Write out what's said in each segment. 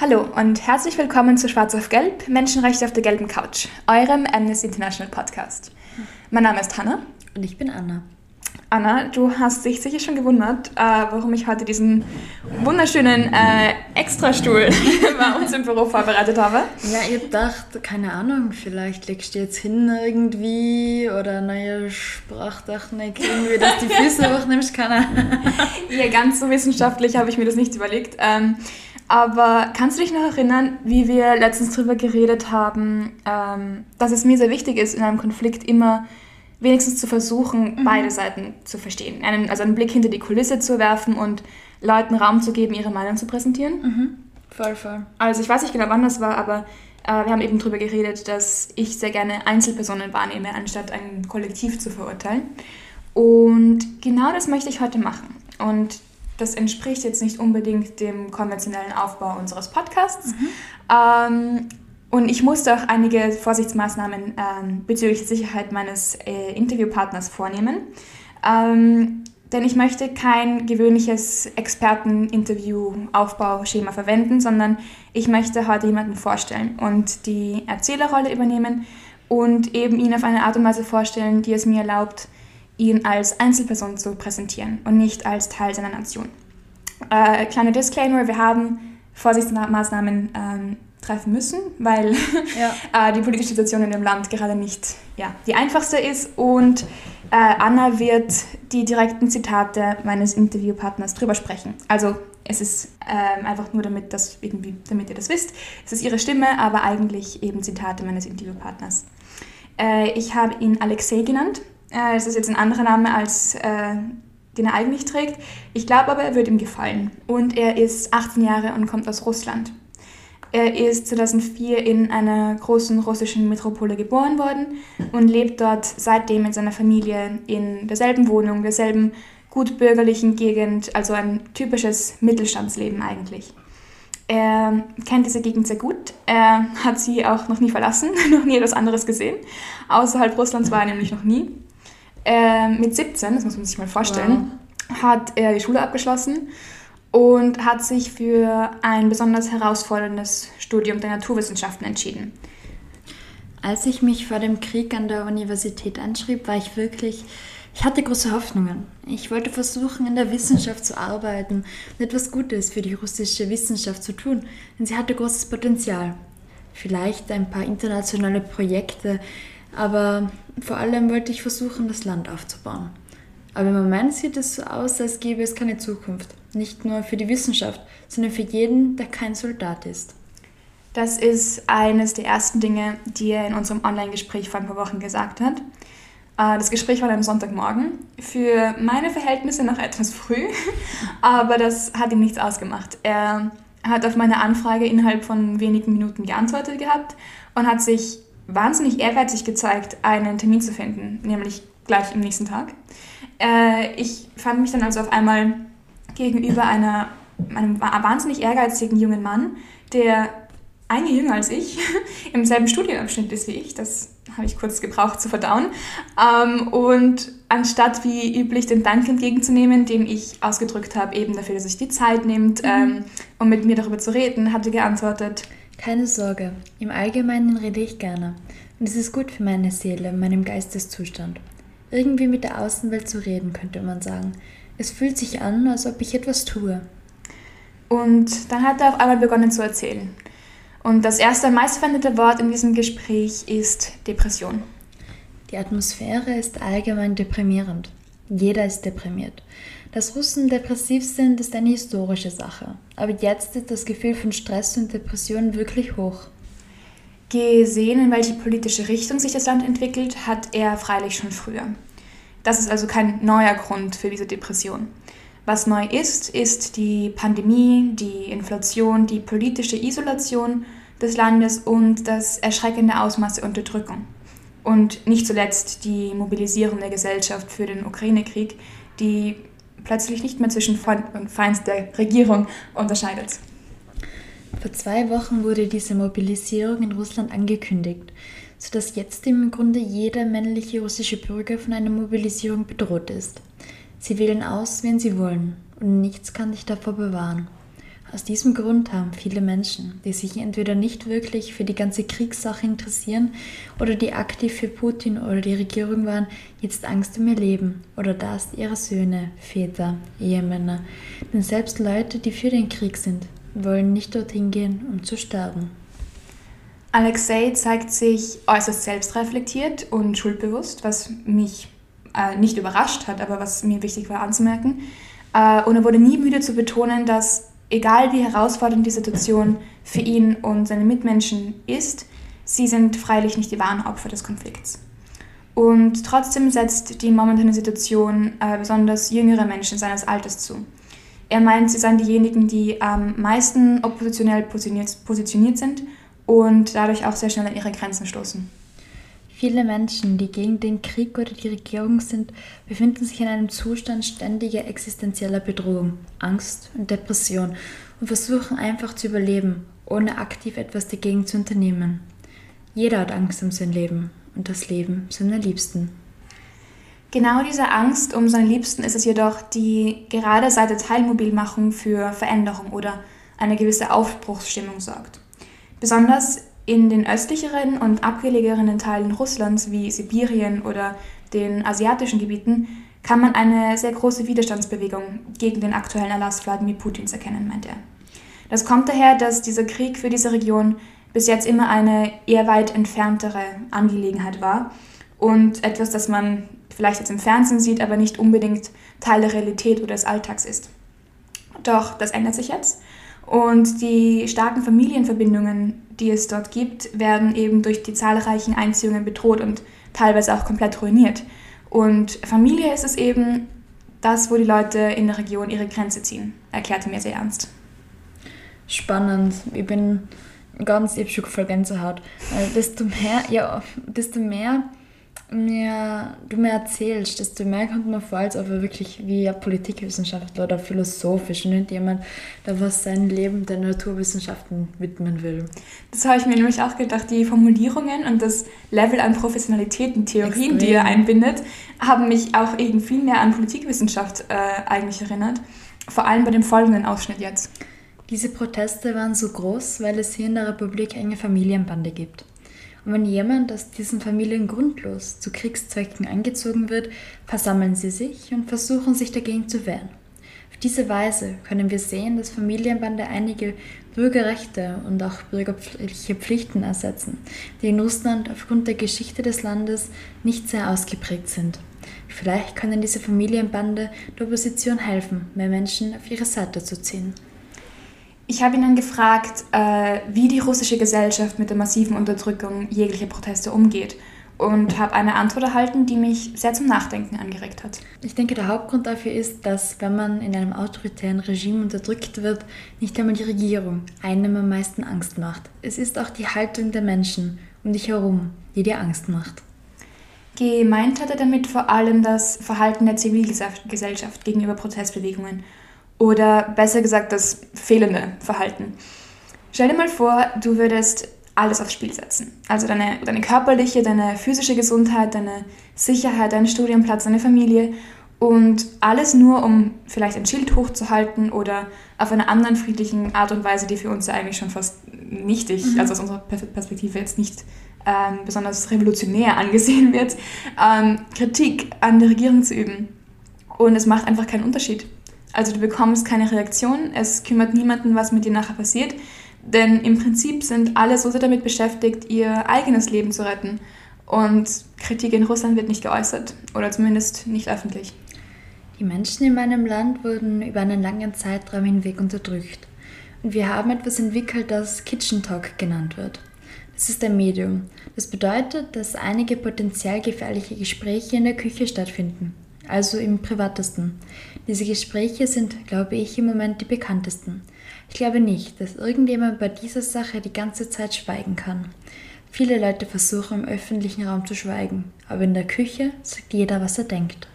Hallo und herzlich willkommen zu Schwarz auf Gelb, Menschenrechte auf der gelben Couch, eurem Amnesty International Podcast. Mein Name ist Hannah. Und ich bin Anna. Anna, du hast dich sicher schon gewundert, äh, warum ich heute diesen wunderschönen äh, Extrastuhl bei uns im Büro vorbereitet habe. Ja, ihr dacht, keine Ahnung, vielleicht legst du jetzt hin irgendwie oder neue Sprachtechnik, irgendwie, dass die Füße hochnimmst, keine Ahnung. ja, ganz so wissenschaftlich habe ich mir das nicht überlegt. Ähm, aber kannst du dich noch erinnern, wie wir letztens darüber geredet haben, ähm, dass es mir sehr wichtig ist, in einem Konflikt immer wenigstens zu versuchen, mhm. beide Seiten zu verstehen. Einen, also einen Blick hinter die Kulisse zu werfen und Leuten Raum zu geben, ihre Meinung zu präsentieren. Mhm. Voll, voll. Also ich weiß nicht genau, wann das war, aber äh, wir haben eben darüber geredet, dass ich sehr gerne Einzelpersonen wahrnehme, anstatt ein Kollektiv zu verurteilen. Und genau das möchte ich heute machen. Und das entspricht jetzt nicht unbedingt dem konventionellen Aufbau unseres Podcasts. Mhm. Ähm, und ich musste auch einige Vorsichtsmaßnahmen ähm, bezüglich Sicherheit meines äh, Interviewpartners vornehmen. Ähm, denn ich möchte kein gewöhnliches Experten-Interview-Aufbauschema verwenden, sondern ich möchte heute jemanden vorstellen und die Erzählerrolle übernehmen und eben ihn auf eine Art und Weise vorstellen, die es mir erlaubt, ihn als Einzelperson zu präsentieren und nicht als Teil seiner Nation. Äh, kleiner Disclaimer, wir haben Vorsichtsmaßnahmen ähm, treffen müssen, weil ja. äh, die politische Situation in dem Land gerade nicht ja, die einfachste ist. Und äh, Anna wird die direkten Zitate meines Interviewpartners drüber sprechen. Also es ist ähm, einfach nur, damit, das irgendwie, damit ihr das wisst. Es ist ihre Stimme, aber eigentlich eben Zitate meines Interviewpartners. Äh, ich habe ihn Alexei genannt. Äh, das ist jetzt ein anderer Name als äh, den er eigentlich trägt. Ich glaube aber, er wird ihm gefallen. Und er ist 18 Jahre und kommt aus Russland. Er ist 2004 in einer großen russischen Metropole geboren worden und lebt dort seitdem mit seiner Familie in derselben Wohnung, derselben gutbürgerlichen Gegend, also ein typisches Mittelstandsleben eigentlich. Er kennt diese Gegend sehr gut. Er hat sie auch noch nie verlassen, noch nie etwas anderes gesehen. Außerhalb Russlands war er nämlich noch nie. Mit 17, das muss man sich mal vorstellen, wow. hat er die Schule abgeschlossen und hat sich für ein besonders herausforderndes Studium der Naturwissenschaften entschieden. Als ich mich vor dem Krieg an der Universität anschrieb, war ich wirklich, ich hatte große Hoffnungen. Ich wollte versuchen, in der Wissenschaft zu arbeiten und etwas Gutes für die russische Wissenschaft zu tun, denn sie hatte großes Potenzial. Vielleicht ein paar internationale Projekte, aber vor allem wollte ich versuchen, das Land aufzubauen. Aber im Moment sieht es so aus, als gäbe es keine Zukunft. Nicht nur für die Wissenschaft, sondern für jeden, der kein Soldat ist. Das ist eines der ersten Dinge, die er in unserem Online-Gespräch vor ein paar Wochen gesagt hat. Äh, das Gespräch war am Sonntagmorgen. Für meine Verhältnisse noch etwas früh, aber das hat ihm nichts ausgemacht. Er hat auf meine Anfrage innerhalb von wenigen Minuten geantwortet gehabt und hat sich wahnsinnig ehrgeizig gezeigt, einen Termin zu finden, nämlich gleich am nächsten Tag. Äh, ich fand mich dann also auf einmal gegenüber einer, einem wahnsinnig ehrgeizigen jungen Mann, der ein Jahr jünger als ich, im selben Studienabschnitt ist wie ich. Das habe ich kurz gebraucht zu verdauen. Ähm, und anstatt wie üblich den Dank entgegenzunehmen, den ich ausgedrückt habe, eben dafür, dass sich die Zeit nimmt, mhm. ähm, um mit mir darüber zu reden, hat er geantwortet. Keine Sorge, im Allgemeinen rede ich gerne. Und es ist gut für meine Seele, meinem Geisteszustand. Irgendwie mit der Außenwelt zu reden, könnte man sagen. Es fühlt sich an, als ob ich etwas tue. Und dann hat er auf einmal begonnen zu erzählen. Und das erste meistverwendete Wort in diesem Gespräch ist Depression. Die Atmosphäre ist allgemein deprimierend. Jeder ist deprimiert. Dass Russen depressiv sind, ist eine historische Sache. Aber jetzt ist das Gefühl von Stress und Depression wirklich hoch. Gesehen, in welche politische Richtung sich das Land entwickelt, hat er freilich schon früher. Das ist also kein neuer Grund für diese Depression. Was neu ist, ist die Pandemie, die Inflation, die politische Isolation des Landes und das erschreckende Ausmaß der Unterdrückung. Und nicht zuletzt die mobilisierende Gesellschaft für den Ukraine-Krieg, die plötzlich nicht mehr zwischen Freund und Feind der Regierung unterscheidet. Vor zwei Wochen wurde diese Mobilisierung in Russland angekündigt, sodass jetzt im Grunde jeder männliche russische Bürger von einer Mobilisierung bedroht ist. Sie wählen aus, wen sie wollen, und nichts kann dich davor bewahren. Aus diesem Grund haben viele Menschen, die sich entweder nicht wirklich für die ganze Kriegssache interessieren oder die aktiv für Putin oder die Regierung waren, jetzt Angst um ihr Leben oder das ihrer Söhne, Väter, Ehemänner. Denn selbst Leute, die für den Krieg sind, wollen nicht dorthin gehen, um zu sterben. Alexei zeigt sich äußerst selbstreflektiert und schuldbewusst, was mich äh, nicht überrascht hat, aber was mir wichtig war anzumerken. Äh, und er wurde nie müde zu betonen, dass egal wie herausfordernd die Situation für ihn und seine Mitmenschen ist, sie sind freilich nicht die wahren Opfer des Konflikts. Und trotzdem setzt die momentane Situation äh, besonders jüngere Menschen seines Alters zu. Er meint, sie seien diejenigen, die am meisten oppositionell positioniert, positioniert sind und dadurch auch sehr schnell an ihre Grenzen stoßen. Viele Menschen, die gegen den Krieg oder die Regierung sind, befinden sich in einem Zustand ständiger existenzieller Bedrohung, Angst und Depression und versuchen einfach zu überleben, ohne aktiv etwas dagegen zu unternehmen. Jeder hat Angst um sein Leben und das Leben seiner Liebsten. Genau diese Angst um seine Liebsten ist es jedoch, die gerade seit der Teilmobilmachung für Veränderung oder eine gewisse Aufbruchsstimmung sorgt. Besonders in den östlicheren und abgelegenen Teilen Russlands wie Sibirien oder den asiatischen Gebieten kann man eine sehr große Widerstandsbewegung gegen den aktuellen Erlass Wladimir Putins erkennen, meint er. Das kommt daher, dass dieser Krieg für diese Region bis jetzt immer eine eher weit entferntere Angelegenheit war und etwas, das man vielleicht jetzt im Fernsehen sieht, aber nicht unbedingt Teil der Realität oder des Alltags ist. Doch das ändert sich jetzt und die starken Familienverbindungen, die es dort gibt, werden eben durch die zahlreichen Einziehungen bedroht und teilweise auch komplett ruiniert. Und Familie ist es eben das, wo die Leute in der Region ihre Grenze ziehen, erklärte mir sehr ernst. Spannend. Ich bin ganz, ich habe schon voll Gänsehaut. desto mehr, ja, desto mehr mir, du mir erzählst, desto mehr kommt mir vor, als ob er wirklich wie ein Politikwissenschaftler oder philosophisch und nicht jemand, der was sein Leben der Naturwissenschaften widmen will. Das habe ich mir nämlich auch gedacht. Die Formulierungen und das Level an Professionalität und Theorien, Extrem. die er einbindet, haben mich auch eben viel mehr an Politikwissenschaft äh, eigentlich erinnert. Vor allem bei dem folgenden Ausschnitt jetzt. Diese Proteste waren so groß, weil es hier in der Republik enge Familienbande gibt. Und wenn jemand aus diesen Familien grundlos zu Kriegszwecken eingezogen wird, versammeln sie sich und versuchen sich dagegen zu wehren. Auf diese Weise können wir sehen, dass Familienbande einige Bürgerrechte und auch bürgerliche Pflichten ersetzen, die in Russland aufgrund der Geschichte des Landes nicht sehr ausgeprägt sind. Vielleicht können diese Familienbande der Opposition helfen, mehr Menschen auf ihre Seite zu ziehen. Ich habe ihn dann gefragt, äh, wie die russische Gesellschaft mit der massiven Unterdrückung jeglicher Proteste umgeht und habe eine Antwort erhalten, die mich sehr zum Nachdenken angeregt hat. Ich denke, der Hauptgrund dafür ist, dass wenn man in einem autoritären Regime unterdrückt wird, nicht einmal die Regierung einem am meisten Angst macht. Es ist auch die Haltung der Menschen um dich herum, die dir Angst macht. Gemeint hat er damit vor allem das Verhalten der Zivilgesellschaft gegenüber Protestbewegungen oder besser gesagt das fehlende Verhalten. Stell dir mal vor, du würdest alles aufs Spiel setzen. Also deine, deine körperliche, deine physische Gesundheit, deine Sicherheit, deinen Studienplatz, deine Familie und alles nur, um vielleicht ein Schild hochzuhalten oder auf einer anderen friedlichen Art und Weise, die für uns ja eigentlich schon fast nichtig, mhm. also aus unserer Perspektive jetzt nicht ähm, besonders revolutionär angesehen wird, ähm, Kritik an der Regierung zu üben. Und es macht einfach keinen Unterschied. Also du bekommst keine Reaktion, es kümmert niemanden, was mit dir nachher passiert, denn im Prinzip sind alle so sehr damit beschäftigt, ihr eigenes Leben zu retten. Und Kritik in Russland wird nicht geäußert oder zumindest nicht öffentlich. Die Menschen in meinem Land wurden über einen langen Zeitraum hinweg unterdrückt. Und wir haben etwas entwickelt, das Kitchen Talk genannt wird. Das ist ein Medium. Das bedeutet, dass einige potenziell gefährliche Gespräche in der Küche stattfinden also im privatesten. Diese Gespräche sind, glaube ich, im Moment die bekanntesten. Ich glaube nicht, dass irgendjemand bei dieser Sache die ganze Zeit schweigen kann. Viele Leute versuchen im öffentlichen Raum zu schweigen, aber in der Küche sagt jeder, was er denkt.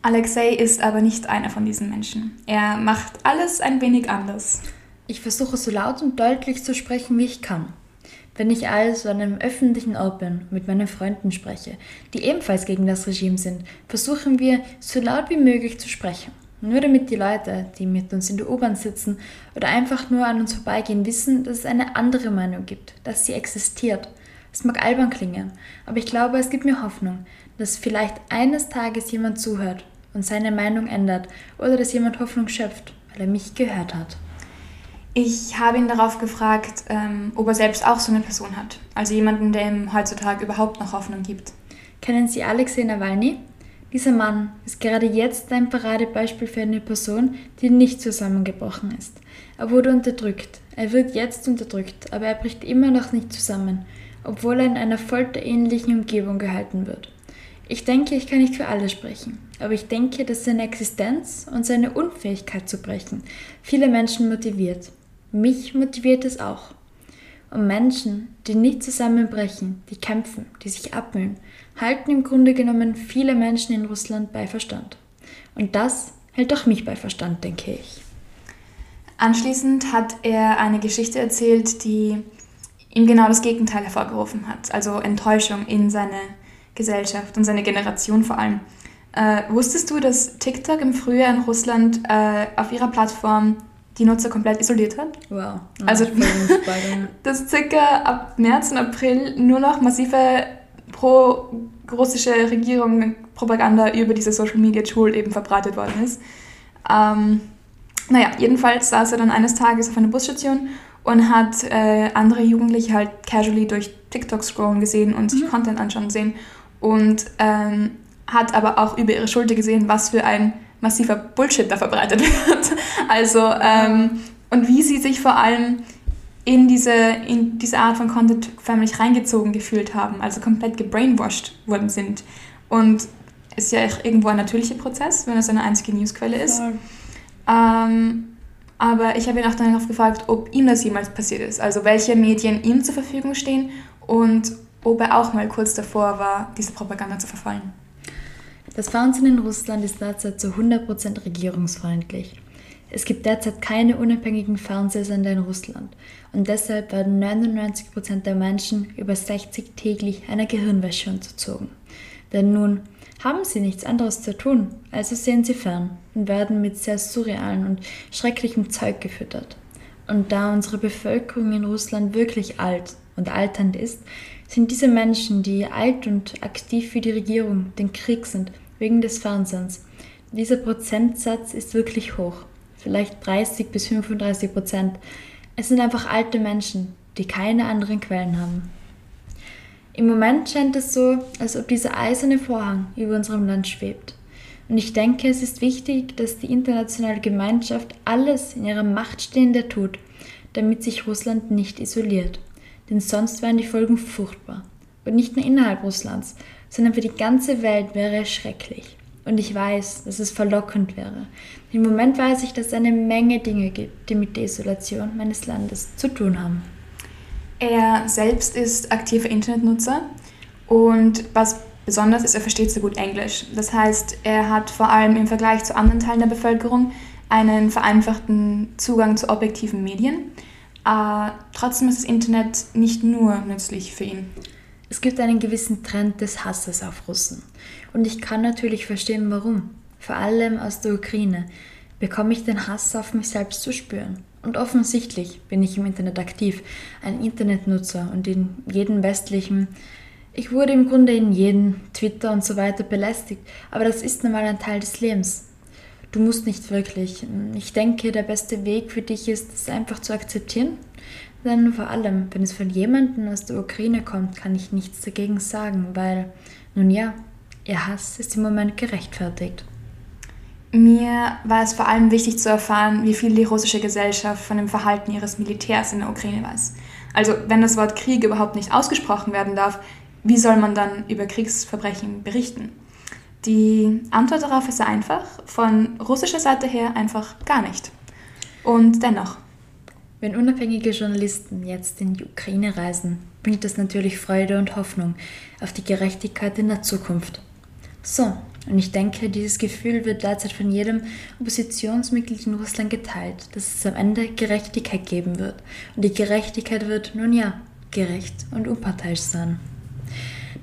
Alexei ist aber nicht einer von diesen Menschen. Er macht alles ein wenig anders. Ich versuche so laut und deutlich zu sprechen, wie ich kann. Wenn ich also an einem öffentlichen Ort bin, mit meinen Freunden spreche, die ebenfalls gegen das Regime sind, versuchen wir so laut wie möglich zu sprechen. Nur damit die Leute, die mit uns in der U-Bahn sitzen oder einfach nur an uns vorbeigehen, wissen, dass es eine andere Meinung gibt, dass sie existiert. Es mag albern klingen, aber ich glaube, es gibt mir Hoffnung, dass vielleicht eines Tages jemand zuhört und seine Meinung ändert oder dass jemand Hoffnung schöpft, weil er mich gehört hat. Ich habe ihn darauf gefragt, ähm, ob er selbst auch so eine Person hat. Also jemanden, der ihm heutzutage überhaupt noch Hoffnung gibt. Kennen Sie Alexei Nawalny? Dieser Mann ist gerade jetzt ein Paradebeispiel für eine Person, die nicht zusammengebrochen ist. Er wurde unterdrückt. Er wird jetzt unterdrückt, aber er bricht immer noch nicht zusammen, obwohl er in einer folterähnlichen Umgebung gehalten wird. Ich denke, ich kann nicht für alle sprechen, aber ich denke, dass seine Existenz und seine Unfähigkeit zu brechen viele Menschen motiviert. Mich motiviert es auch. Und Menschen, die nicht zusammenbrechen, die kämpfen, die sich abmühen, halten im Grunde genommen viele Menschen in Russland bei Verstand. Und das hält auch mich bei Verstand, denke ich. Anschließend hat er eine Geschichte erzählt, die ihm genau das Gegenteil hervorgerufen hat, also Enttäuschung in seine Gesellschaft und seine Generation vor allem. Äh, wusstest du, dass TikTok im Frühjahr in Russland äh, auf ihrer Plattform die Nutzer komplett isoliert hat? Wow. Also, dass circa ab März und April nur noch massive pro-russische Regierung Propaganda über diese Social Media Tool eben verbreitet worden ist. Ähm, naja, jedenfalls saß er dann eines Tages auf einer Busstation und hat äh, andere Jugendliche halt casually durch TikTok scrollen gesehen und sich mhm. Content anschauen sehen und ähm, hat aber auch über ihre Schulter gesehen, was für ein massiver Bullshit da verbreitet wird. Also, ähm, und wie sie sich vor allem in diese, in diese Art von Content förmlich reingezogen gefühlt haben, also komplett gebrainwashed worden sind. Und es ist ja irgendwo ein natürlicher Prozess, wenn es eine einzige Newsquelle ist. Ja. Ähm, aber ich habe ihn auch danach gefragt, ob ihm das jemals passiert ist. Also welche Medien ihm zur Verfügung stehen und ob er auch mal kurz davor war, diese Propaganda zu verfallen. Das Fernsehen in Russland ist derzeit zu 100% regierungsfreundlich. Es gibt derzeit keine unabhängigen Fernsehsender in Russland und deshalb werden 99% der Menschen über 60 täglich einer Gehirnwäsche unterzogen. Denn nun haben sie nichts anderes zu tun, also sehen sie fern und werden mit sehr surrealen und schrecklichem Zeug gefüttert. Und da unsere Bevölkerung in Russland wirklich alt und alternd ist, sind diese Menschen, die alt und aktiv für die Regierung, den Krieg sind, wegen des Fernsehens. Dieser Prozentsatz ist wirklich hoch vielleicht 30 bis 35 Prozent. Es sind einfach alte Menschen, die keine anderen Quellen haben. Im Moment scheint es so, als ob dieser eiserne Vorhang über unserem Land schwebt. Und ich denke, es ist wichtig, dass die internationale Gemeinschaft alles in ihrer Macht Stehende tut, damit sich Russland nicht isoliert. Denn sonst wären die Folgen furchtbar. Und nicht nur innerhalb Russlands, sondern für die ganze Welt wäre es schrecklich. Und ich weiß, dass es verlockend wäre. Im Moment weiß ich, dass es eine Menge Dinge gibt, die mit der Isolation meines Landes zu tun haben. Er selbst ist aktiver Internetnutzer und was besonders ist, er versteht sehr gut Englisch. Das heißt, er hat vor allem im Vergleich zu anderen Teilen der Bevölkerung einen vereinfachten Zugang zu objektiven Medien. Äh, trotzdem ist das Internet nicht nur nützlich für ihn. Es gibt einen gewissen Trend des Hasses auf Russen. Und ich kann natürlich verstehen, warum. Vor allem aus der Ukraine bekomme ich den Hass auf mich selbst zu spüren. Und offensichtlich bin ich im Internet aktiv, ein Internetnutzer und in jedem westlichen. Ich wurde im Grunde in jedem Twitter und so weiter belästigt, aber das ist nun mal ein Teil des Lebens. Du musst nicht wirklich. Ich denke, der beste Weg für dich ist, es einfach zu akzeptieren denn vor allem, wenn es von jemandem aus der Ukraine kommt, kann ich nichts dagegen sagen, weil, nun ja, ihr Hass ist im Moment gerechtfertigt. Mir war es vor allem wichtig zu erfahren, wie viel die russische Gesellschaft von dem Verhalten ihres Militärs in der Ukraine weiß. Also wenn das Wort Krieg überhaupt nicht ausgesprochen werden darf, wie soll man dann über Kriegsverbrechen berichten? Die Antwort darauf ist einfach, von russischer Seite her einfach gar nicht. Und dennoch, wenn unabhängige Journalisten jetzt in die Ukraine reisen, bringt das natürlich Freude und Hoffnung auf die Gerechtigkeit in der Zukunft. So, Und ich denke, dieses Gefühl wird derzeit von jedem Oppositionsmitglied in Russland geteilt, dass es am Ende Gerechtigkeit geben wird. Und die Gerechtigkeit wird, nun ja, gerecht und unparteiisch sein.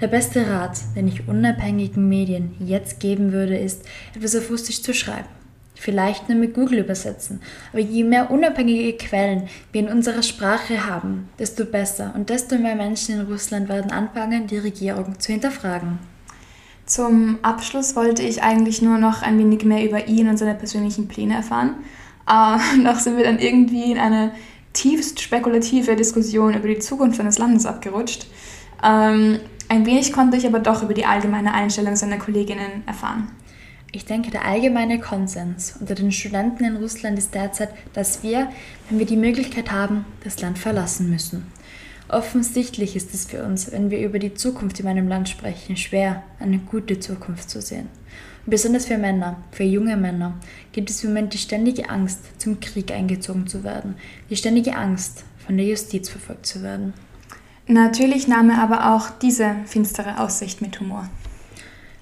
Der beste Rat, den ich unabhängigen Medien jetzt geben würde, ist, etwas auf Russisch zu schreiben. Vielleicht nur mit Google übersetzen. Aber je mehr unabhängige Quellen wir in unserer Sprache haben, desto besser und desto mehr Menschen in Russland werden anfangen, die Regierung zu hinterfragen. Zum Abschluss wollte ich eigentlich nur noch ein wenig mehr über ihn und seine persönlichen Pläne erfahren. Äh, noch sind wir dann irgendwie in eine tiefst spekulative Diskussion über die Zukunft seines Landes abgerutscht. Ähm, ein wenig konnte ich aber doch über die allgemeine Einstellung seiner Kolleginnen erfahren. Ich denke, der allgemeine Konsens unter den Studenten in Russland ist derzeit, dass wir, wenn wir die Möglichkeit haben, das Land verlassen müssen. Offensichtlich ist es für uns, wenn wir über die Zukunft in meinem Land sprechen, schwer, eine gute Zukunft zu sehen. Und besonders für Männer, für junge Männer, gibt es im Moment die ständige Angst, zum Krieg eingezogen zu werden, die ständige Angst, von der Justiz verfolgt zu werden. Natürlich nahm er aber auch diese finstere Aussicht mit Humor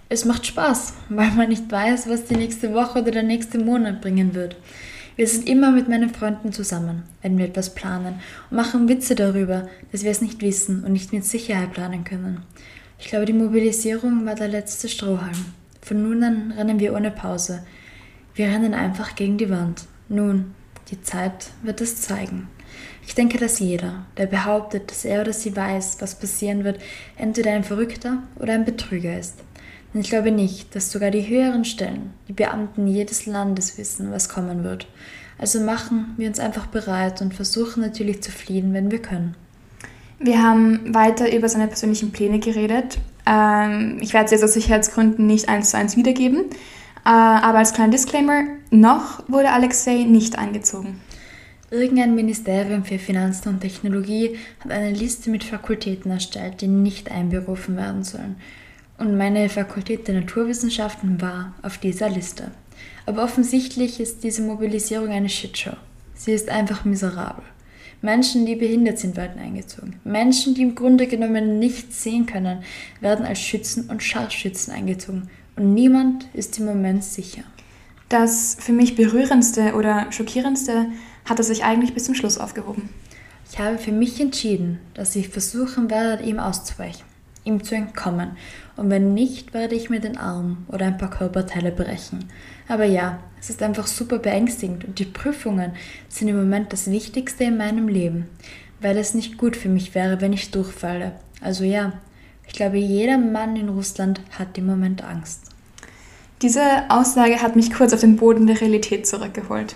es macht Spaß, weil man nicht weiß, was die nächste Woche oder der nächste Monat bringen wird. Wir sind immer mit meinen Freunden zusammen, wenn wir etwas planen und machen Witze darüber, dass wir es nicht wissen und nicht mit Sicherheit planen können. Ich glaube, die Mobilisierung war der letzte Strohhalm. Von nun an rennen wir ohne Pause. Wir rennen einfach gegen die Wand. Nun, die Zeit wird es zeigen. Ich denke, dass jeder, der behauptet, dass er oder sie weiß, was passieren wird, entweder ein Verrückter oder ein Betrüger ist. Und ich glaube nicht, dass sogar die höheren Stellen, die Beamten jedes Landes wissen, was kommen wird. Also machen wir uns einfach bereit und versuchen natürlich zu fliehen, wenn wir können. Wir haben weiter über seine persönlichen Pläne geredet. Ähm, ich werde sie jetzt aus Sicherheitsgründen nicht eins zu eins wiedergeben. Äh, aber als kleiner Disclaimer, noch wurde Alexei nicht eingezogen. Irgendein Ministerium für Finanzen und Technologie hat eine Liste mit Fakultäten erstellt, die nicht einberufen werden sollen und meine Fakultät der Naturwissenschaften war auf dieser Liste. Aber offensichtlich ist diese Mobilisierung eine Shitshow. Sie ist einfach miserabel. Menschen, die behindert sind, werden eingezogen. Menschen, die im Grunde genommen nichts sehen können, werden als Schützen und Scharfschützen eingezogen. Und niemand ist im Moment sicher. Das für mich berührendste oder schockierendste hat er sich eigentlich bis zum Schluss aufgehoben. Ich habe für mich entschieden, dass ich versuchen werde, ihm auszuweichen, ihm zu entkommen und wenn nicht, werde ich mir den Arm oder ein paar Körperteile brechen. Aber ja, es ist einfach super beängstigend und die Prüfungen sind im Moment das Wichtigste in meinem Leben, weil es nicht gut für mich wäre, wenn ich durchfalle. Also ja, ich glaube, jeder Mann in Russland hat im Moment Angst. Diese Aussage hat mich kurz auf den Boden der Realität zurückgeholt.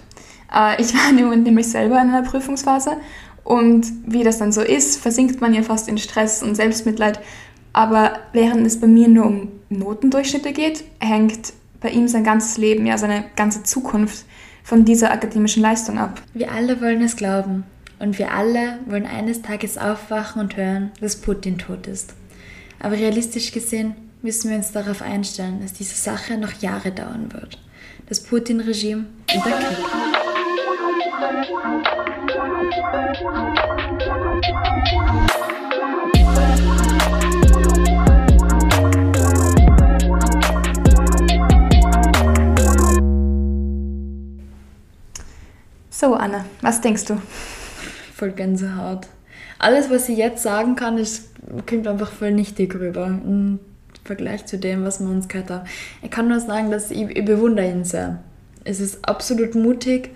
Äh, ich war nämlich selber in einer Prüfungsphase und wie das dann so ist, versinkt man ja fast in Stress und Selbstmitleid aber während es bei mir nur um Notendurchschnitte geht, hängt bei ihm sein ganzes Leben, ja seine ganze Zukunft von dieser akademischen Leistung ab. Wir alle wollen es glauben und wir alle wollen eines Tages aufwachen und hören, dass Putin tot ist. Aber realistisch gesehen müssen wir uns darauf einstellen, dass diese Sache noch Jahre dauern wird. Das Putin-Regime Krieg. So, Anna, was denkst du? Voll Gänsehaut. Alles, was ich jetzt sagen kann, ist, kommt einfach voll nichtig rüber im Vergleich zu dem, was wir uns gehört haben. Ich kann nur sagen, dass ich, ich bewundere ihn sehr. Es ist absolut mutig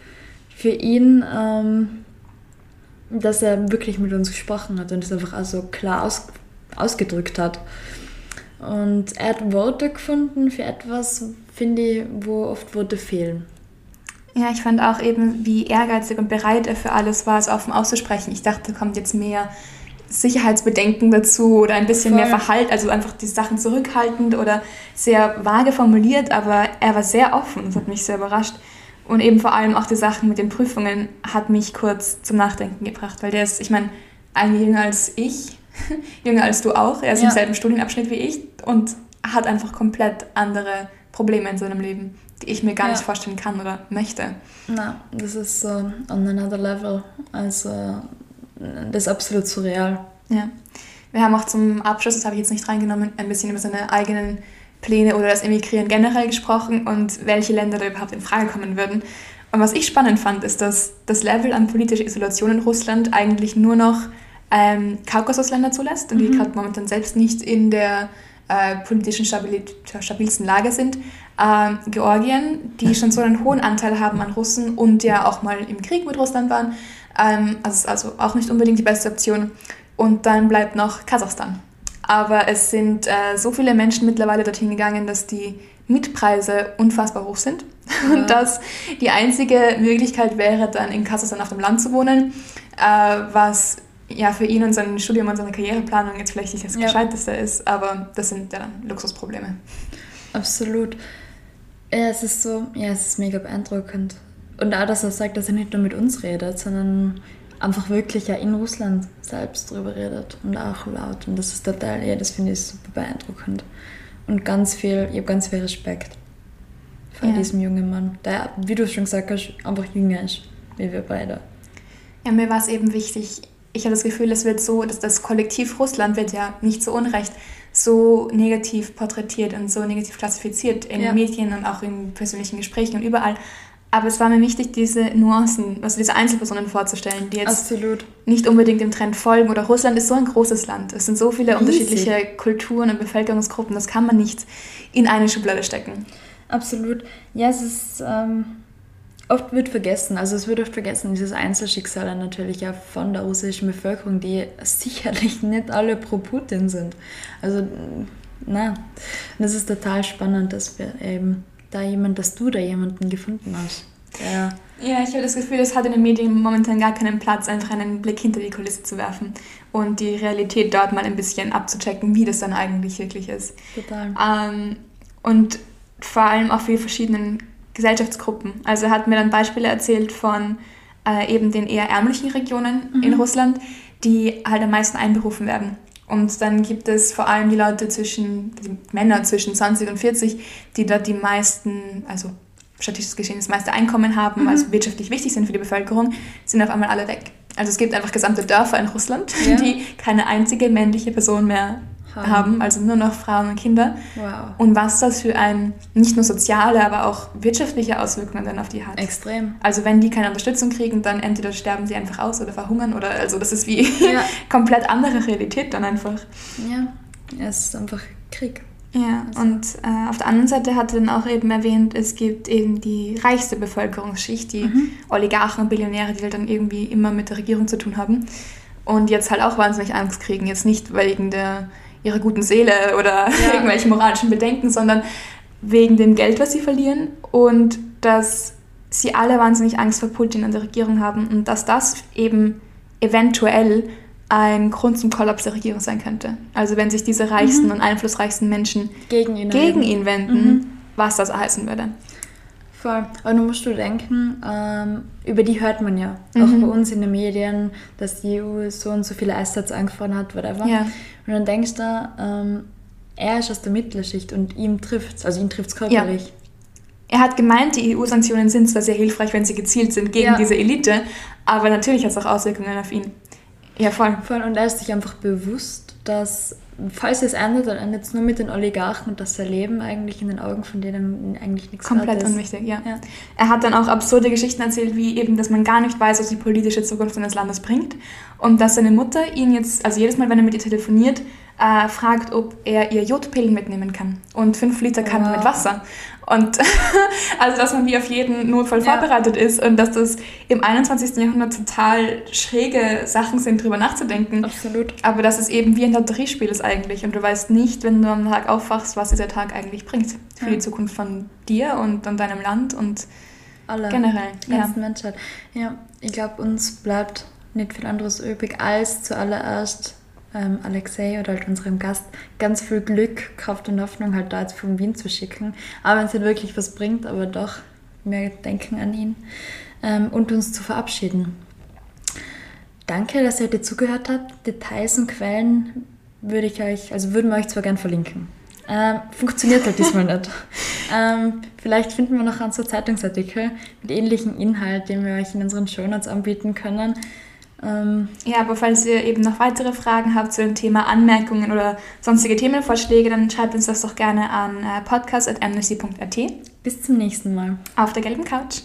für ihn, ähm, dass er wirklich mit uns gesprochen hat und es einfach auch so klar aus, ausgedrückt hat. Und er hat Worte gefunden für etwas, finde ich, wo oft Worte fehlen. Ja, ich fand auch eben, wie ehrgeizig und bereit er für alles war, es offen auszusprechen. Ich dachte, da kommt jetzt mehr Sicherheitsbedenken dazu oder ein bisschen Voll. mehr Verhalt, also einfach die Sachen zurückhaltend oder sehr vage formuliert, aber er war sehr offen. Das hat mich sehr überrascht. Und eben vor allem auch die Sachen mit den Prüfungen hat mich kurz zum Nachdenken gebracht, weil der ist, ich meine, ein jünger als ich, jünger als du auch, er ist ja. im selben Studienabschnitt wie ich und hat einfach komplett andere Probleme in seinem Leben die ich mir gar ja. nicht vorstellen kann oder möchte. Na, das ist so on another level. Also das ist absolut surreal. Ja. Wir haben auch zum Abschluss, das habe ich jetzt nicht reingenommen, ein bisschen über seine eigenen Pläne oder das Emigrieren generell gesprochen und welche Länder da überhaupt in Frage kommen würden. Und was ich spannend fand, ist, dass das Level an politischer Isolation in Russland eigentlich nur noch ähm, Kaukasusländer zulässt und die mhm. gerade momentan selbst nicht in der äh, politischen stabilsten Lage sind. Ähm, Georgien, die schon so einen hohen Anteil haben an Russen und ja auch mal im Krieg mit Russland waren, ähm, also, also auch nicht unbedingt die beste Option. Und dann bleibt noch Kasachstan. Aber es sind äh, so viele Menschen mittlerweile dorthin gegangen, dass die Mietpreise unfassbar hoch sind. Ja. Und dass die einzige Möglichkeit wäre, dann in Kasachstan auf dem Land zu wohnen, äh, was ja für ihn und sein Studium und seine Karriereplanung jetzt vielleicht nicht das ja. Gescheiteste ist, aber das sind ja dann Luxusprobleme. Absolut. Ja, es ist so, ja, es ist mega beeindruckend. Und auch, dass er sagt, dass er nicht nur mit uns redet, sondern einfach wirklich ja in Russland selbst drüber redet und auch laut. Und das ist total, ja, das finde ich super beeindruckend. Und ganz viel, ich habe ganz viel Respekt vor ja. diesem jungen Mann, der, wie du schon gesagt hast, einfach jünger ist, wie wir beide. Ja, mir war es eben wichtig, ich habe das Gefühl, es wird so, dass das Kollektiv Russland wird ja nicht zu Unrecht so negativ porträtiert und so negativ klassifiziert in ja. Medien und auch in persönlichen Gesprächen und überall. Aber es war mir wichtig, diese Nuancen, also diese Einzelpersonen vorzustellen, die jetzt Absolut. nicht unbedingt dem Trend folgen. Oder Russland ist so ein großes Land. Es sind so viele Riesig. unterschiedliche Kulturen und Bevölkerungsgruppen. Das kann man nicht in eine Schublade stecken. Absolut. Ja, es ist. Ähm oft wird vergessen, also es wird oft vergessen, dieses Einzelschicksal natürlich auch von der russischen Bevölkerung, die sicherlich nicht alle pro Putin sind. Also, na, es ist total spannend, dass wir eben da jemand, dass du da jemanden gefunden hast. Der ja, ich habe das Gefühl, es hat in den Medien momentan gar keinen Platz, einfach einen Blick hinter die Kulisse zu werfen und die Realität dort mal ein bisschen abzuchecken, wie das dann eigentlich wirklich ist. Total. Ähm, und vor allem auch für verschiedenen Gesellschaftsgruppen. Also er hat mir dann Beispiele erzählt von äh, eben den eher ärmlichen Regionen mhm. in Russland, die halt am meisten einberufen werden. Und dann gibt es vor allem die Leute zwischen, die Männer zwischen 20 und 40, die dort die meisten, also statistisch gesehen das meiste Einkommen haben, mhm. also wirtschaftlich wichtig sind für die Bevölkerung, sind auf einmal alle weg. Also es gibt einfach gesamte Dörfer in Russland, ja. die keine einzige männliche Person mehr haben. haben. also nur noch Frauen und Kinder. Wow. Und was das für ein, nicht nur soziale, aber auch wirtschaftliche Auswirkungen dann auf die hat. Extrem. Also wenn die keine Unterstützung kriegen, dann entweder sterben sie einfach aus oder verhungern oder also das ist wie ja. komplett andere Realität dann einfach. Ja, es ist einfach Krieg. Ja, also. und äh, auf der anderen Seite hat er dann auch eben erwähnt, es gibt eben die reichste Bevölkerungsschicht, die mhm. Oligarchen und Billionäre, die dann irgendwie immer mit der Regierung zu tun haben und jetzt halt auch wahnsinnig Angst kriegen. Jetzt nicht wegen der ihrer guten Seele oder ja. irgendwelchen moralischen Bedenken, sondern wegen dem Geld, was sie verlieren und dass sie alle wahnsinnig Angst vor Putin und der Regierung haben und dass das eben eventuell ein Grund zum Kollaps der Regierung sein könnte. Also wenn sich diese reichsten mhm. und einflussreichsten Menschen gegen ihn, gegen ihn wenden, mhm. was das heißen würde. Voll. Aber du musst du denken, ähm, über die hört man ja. Mhm. Auch bei uns in den Medien, dass die EU so und so viele Einsatz angefahren hat, whatever. Ja. Und dann denkst du, ähm, er ist aus der Mittelschicht und ihm trifft es, also ihn trifft es körperlich. Ja. Er hat gemeint, die EU-Sanktionen sind zwar sehr hilfreich, wenn sie gezielt sind gegen ja. diese Elite, aber natürlich hat es auch Auswirkungen auf ihn. Ja, voll. voll. Und er ist sich einfach bewusst, dass falls es endet, dann endet es nur mit den Oligarchen und das Erleben eigentlich in den Augen von denen eigentlich nichts Komplett ist. unwichtig, ja. ja. Er hat dann auch absurde Geschichten erzählt, wie eben, dass man gar nicht weiß, was die politische Zukunft seines Landes bringt und dass seine Mutter ihn jetzt, also jedes Mal, wenn er mit ihr telefoniert, äh, fragt, ob er ihr Jodpillen mitnehmen kann und fünf Liter Kannen wow. mit Wasser. Und also, dass man wie auf jeden Notfall ja. vorbereitet ist und dass das im 21. Jahrhundert total schräge Sachen sind, drüber nachzudenken. Absolut. Aber dass es eben wie ein Lotteriespiel ist eigentlich und du weißt nicht, wenn du am Tag aufwachst, was dieser Tag eigentlich bringt für ja. die Zukunft von dir und, und deinem Land und Alle. generell. Ja. Menschheit. Ja, ich glaube, uns bleibt nicht viel anderes übrig, als zuallererst ähm, Alexei oder halt unserem Gast ganz viel Glück, Kraft und Hoffnung halt da jetzt von Wien zu schicken. Aber wenn es nicht wirklich was bringt, aber doch mehr denken an ihn ähm, und uns zu verabschieden. Danke, dass ihr heute zugehört habt. Details und Quellen würde ich euch, also würden wir euch zwar gern verlinken. Ähm, funktioniert halt diesmal nicht. Ähm, vielleicht finden wir noch einen so Zeitungsartikel mit ähnlichem Inhalt, den wir euch in unseren Shownotes anbieten können. Ähm, ja, aber falls ihr eben noch weitere Fragen habt zu dem Thema Anmerkungen oder sonstige Themenvorschläge, dann schreibt uns das doch gerne an äh, podcast.amnesty.at. Bis zum nächsten Mal. Auf der gelben Couch.